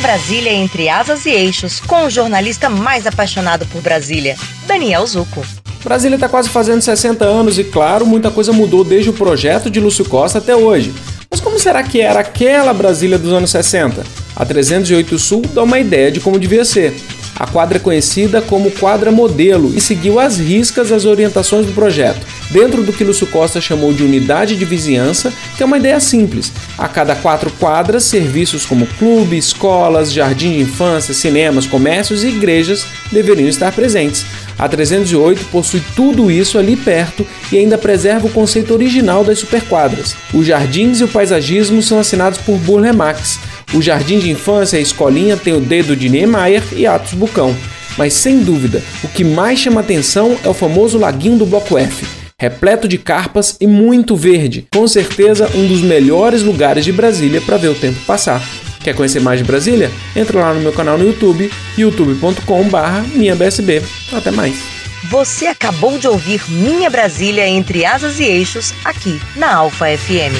Brasília entre asas e eixos, com o jornalista mais apaixonado por Brasília, Daniel Zuco. Brasília está quase fazendo 60 anos e, claro, muita coisa mudou desde o projeto de Lúcio Costa até hoje. Mas como será que era aquela Brasília dos anos 60? A 308 Sul dá uma ideia de como devia ser. A quadra é conhecida como quadra modelo e seguiu às riscas as orientações do projeto, dentro do que Lúcio Costa chamou de unidade de vizinhança, que é uma ideia simples. A cada quatro quadras, serviços como clube, escolas, jardim de infância, cinemas, comércios e igrejas deveriam estar presentes. A 308 possui tudo isso ali perto e ainda preserva o conceito original das superquadras. Os jardins e o paisagismo são assinados por Burle Marx. O jardim de infância e a escolinha tem o dedo de Niemeyer e Atos Bucão. Mas sem dúvida, o que mais chama atenção é o famoso laguinho do Bloco F, repleto de carpas e muito verde. Com certeza, um dos melhores lugares de Brasília para ver o tempo passar. Quer conhecer mais de Brasília? Entra lá no meu canal no YouTube, youtube.com/minhabsb. Até mais. Você acabou de ouvir Minha Brasília entre asas e eixos aqui na Alfa FM.